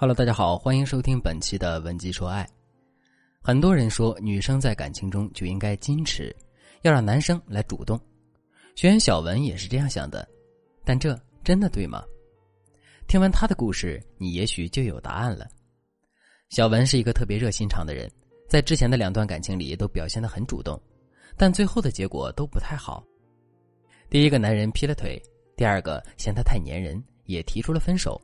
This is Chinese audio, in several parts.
Hello，大家好，欢迎收听本期的文姬说爱。很多人说女生在感情中就应该矜持，要让男生来主动。学员小文也是这样想的，但这真的对吗？听完他的故事，你也许就有答案了。小文是一个特别热心肠的人，在之前的两段感情里都表现得很主动，但最后的结果都不太好。第一个男人劈了腿，第二个嫌他太粘人，也提出了分手。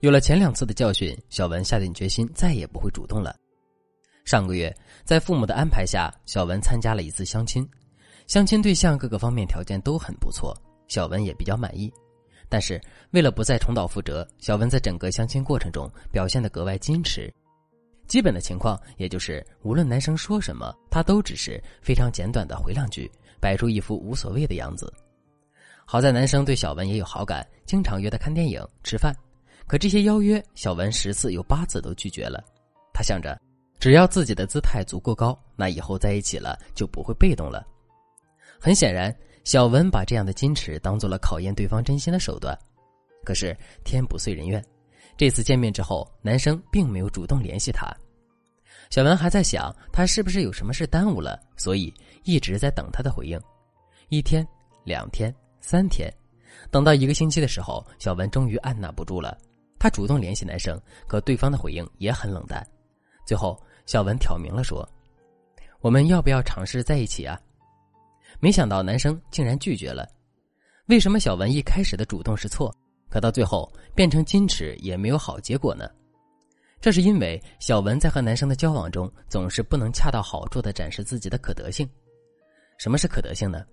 有了前两次的教训，小文下定决心再也不会主动了。上个月，在父母的安排下，小文参加了一次相亲，相亲对象各个方面条件都很不错，小文也比较满意。但是，为了不再重蹈覆辙，小文在整个相亲过程中表现得格外矜持。基本的情况，也就是无论男生说什么，他都只是非常简短的回两句，摆出一副无所谓的样子。好在男生对小文也有好感，经常约他看电影、吃饭。可这些邀约，小文十次有八次都拒绝了。他想着，只要自己的姿态足够高，那以后在一起了就不会被动了。很显然，小文把这样的矜持当做了考验对方真心的手段。可是天不遂人愿，这次见面之后，男生并没有主动联系他。小文还在想，他是不是有什么事耽误了，所以一直在等他的回应。一天、两天、三天，等到一个星期的时候，小文终于按捺不住了。他主动联系男生，可对方的回应也很冷淡。最后，小文挑明了说：“我们要不要尝试在一起啊？”没想到男生竟然拒绝了。为什么小文一开始的主动是错，可到最后变成矜持也没有好结果呢？这是因为小文在和男生的交往中总是不能恰到好处的展示自己的可得性。什么是可得性呢？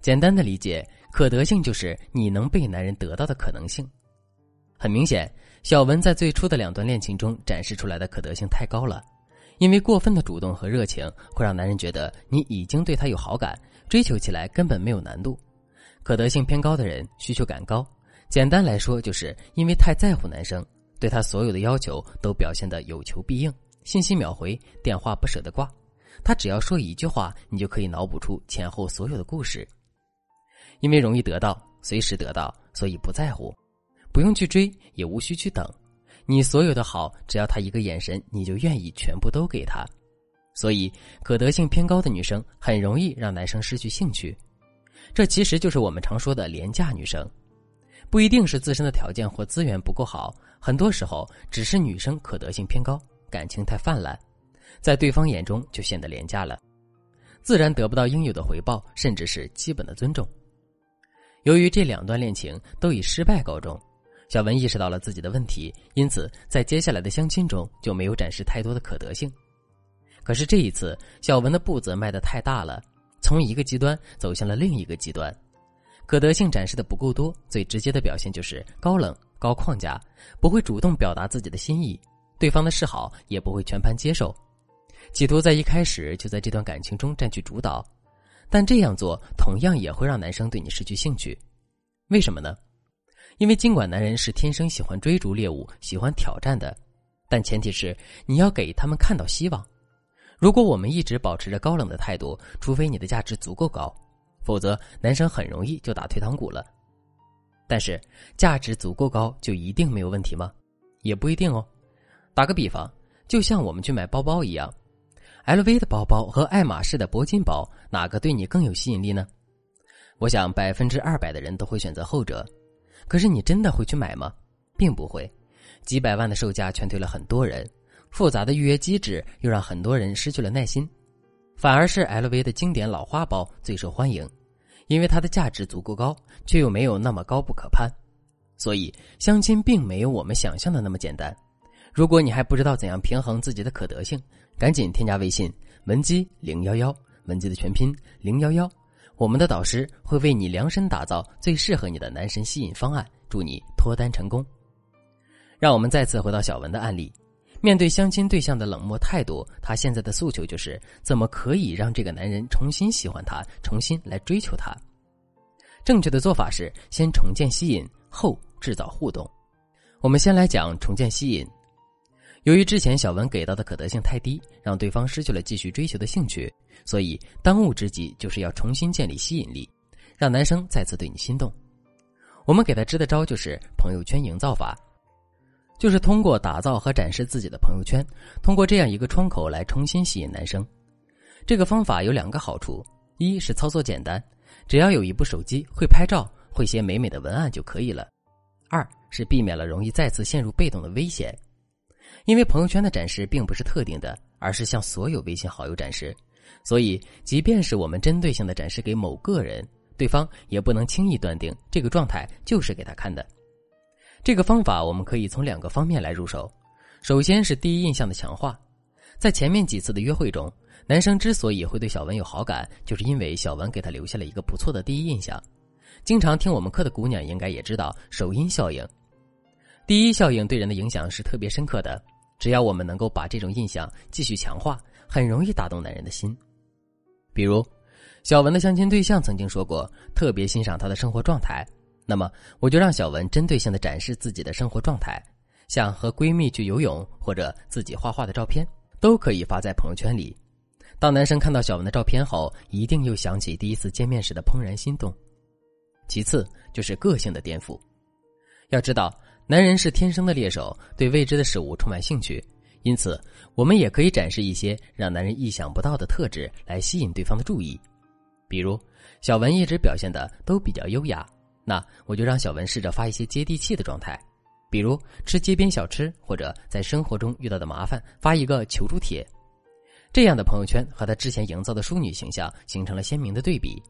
简单的理解，可得性就是你能被男人得到的可能性。很明显，小文在最初的两段恋情中展示出来的可得性太高了，因为过分的主动和热情会让男人觉得你已经对他有好感，追求起来根本没有难度。可得性偏高的人需求感高，简单来说就是因为太在乎男生，对他所有的要求都表现得有求必应，信息秒回，电话不舍得挂。他只要说一句话，你就可以脑补出前后所有的故事。因为容易得到，随时得到，所以不在乎。不用去追，也无需去等，你所有的好，只要他一个眼神，你就愿意全部都给他。所以，可得性偏高的女生很容易让男生失去兴趣。这其实就是我们常说的廉价女生，不一定是自身的条件或资源不够好，很多时候只是女生可得性偏高，感情太泛滥，在对方眼中就显得廉价了，自然得不到应有的回报，甚至是基本的尊重。由于这两段恋情都以失败告终。小文意识到了自己的问题，因此在接下来的相亲中就没有展示太多的可得性。可是这一次，小文的步子迈得太大了，从一个极端走向了另一个极端，可得性展示的不够多，最直接的表现就是高冷、高框架，不会主动表达自己的心意，对方的示好也不会全盘接受，企图在一开始就在这段感情中占据主导，但这样做同样也会让男生对你失去兴趣，为什么呢？因为尽管男人是天生喜欢追逐猎物、喜欢挑战的，但前提是你要给他们看到希望。如果我们一直保持着高冷的态度，除非你的价值足够高，否则男生很容易就打退堂鼓了。但是价值足够高就一定没有问题吗？也不一定哦。打个比方，就像我们去买包包一样，LV 的包包和爱马仕的铂金包，哪个对你更有吸引力呢？我想百分之二百的人都会选择后者。可是你真的会去买吗？并不会，几百万的售价劝退了很多人，复杂的预约机制又让很多人失去了耐心，反而是 LV 的经典老花包最受欢迎，因为它的价值足够高，却又没有那么高不可攀。所以相亲并没有我们想象的那么简单。如果你还不知道怎样平衡自己的可得性，赶紧添加微信文姬零幺幺，文姬的全拼零幺幺。我们的导师会为你量身打造最适合你的男神吸引方案，祝你脱单成功。让我们再次回到小文的案例，面对相亲对象的冷漠态度，他现在的诉求就是怎么可以让这个男人重新喜欢他，重新来追求他。正确的做法是先重建吸引，后制造互动。我们先来讲重建吸引。由于之前小文给到的可得性太低，让对方失去了继续追求的兴趣，所以当务之急就是要重新建立吸引力，让男生再次对你心动。我们给他支的招就是朋友圈营造法。就是通过打造和展示自己的朋友圈，通过这样一个窗口来重新吸引男生。这个方法有两个好处：一是操作简单，只要有一部手机，会拍照，会写美美的文案就可以了；二是避免了容易再次陷入被动的危险。因为朋友圈的展示并不是特定的，而是向所有微信好友展示，所以即便是我们针对性的展示给某个人，对方也不能轻易断定这个状态就是给他看的。这个方法我们可以从两个方面来入手，首先是第一印象的强化。在前面几次的约会中，男生之所以会对小文有好感，就是因为小文给他留下了一个不错的第一印象。经常听我们课的姑娘应该也知道首因效应，第一效应对人的影响是特别深刻的。只要我们能够把这种印象继续强化，很容易打动男人的心。比如，小文的相亲对象曾经说过，特别欣赏他的生活状态。那么，我就让小文针对性的展示自己的生活状态，像和闺蜜去游泳或者自己画画的照片，都可以发在朋友圈里。当男生看到小文的照片后，一定又想起第一次见面时的怦然心动。其次就是个性的颠覆。要知道，男人是天生的猎手，对未知的事物充满兴趣，因此我们也可以展示一些让男人意想不到的特质来吸引对方的注意。比如，小文一直表现的都比较优雅。那我就让小文试着发一些接地气的状态，比如吃街边小吃，或者在生活中遇到的麻烦发一个求助帖。这样的朋友圈和他之前营造的淑女形象形成了鲜明的对比。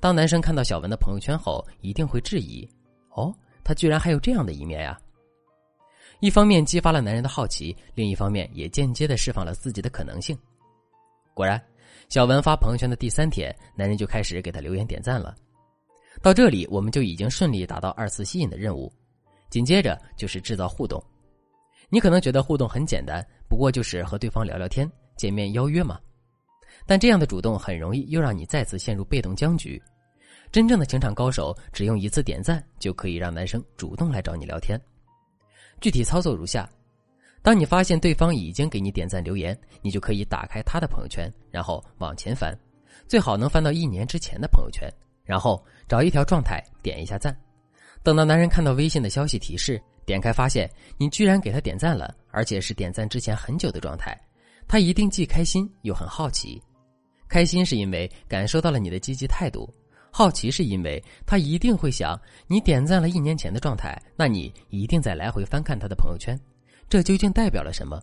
当男生看到小文的朋友圈后，一定会质疑：“哦，他居然还有这样的一面呀！”一方面激发了男人的好奇，另一方面也间接的释放了自己的可能性。果然，小文发朋友圈的第三天，男人就开始给他留言点赞了。到这里，我们就已经顺利达到二次吸引的任务，紧接着就是制造互动。你可能觉得互动很简单，不过就是和对方聊聊天、见面邀约嘛。但这样的主动很容易又让你再次陷入被动僵局。真正的情场高手，只用一次点赞就可以让男生主动来找你聊天。具体操作如下：当你发现对方已经给你点赞留言，你就可以打开他的朋友圈，然后往前翻，最好能翻到一年之前的朋友圈。然后找一条状态点一下赞，等到男人看到微信的消息提示，点开发现你居然给他点赞了，而且是点赞之前很久的状态，他一定既开心又很好奇。开心是因为感受到了你的积极态度，好奇是因为他一定会想你点赞了一年前的状态，那你一定在来回翻看他的朋友圈，这究竟代表了什么？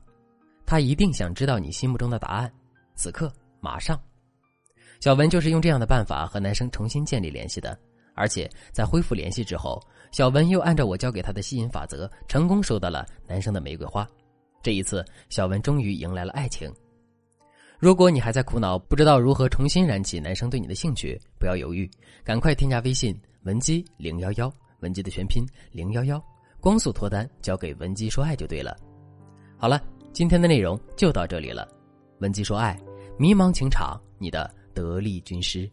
他一定想知道你心目中的答案。此刻马上。小文就是用这样的办法和男生重新建立联系的，而且在恢复联系之后，小文又按照我教给他的吸引法则，成功收到了男生的玫瑰花。这一次，小文终于迎来了爱情。如果你还在苦恼，不知道如何重新燃起男生对你的兴趣，不要犹豫，赶快添加微信文姬零幺幺，文姬的全拼零幺幺，光速脱单交给文姬说爱就对了。好了，今天的内容就到这里了，文姬说爱，迷茫情场，你的。得力军师。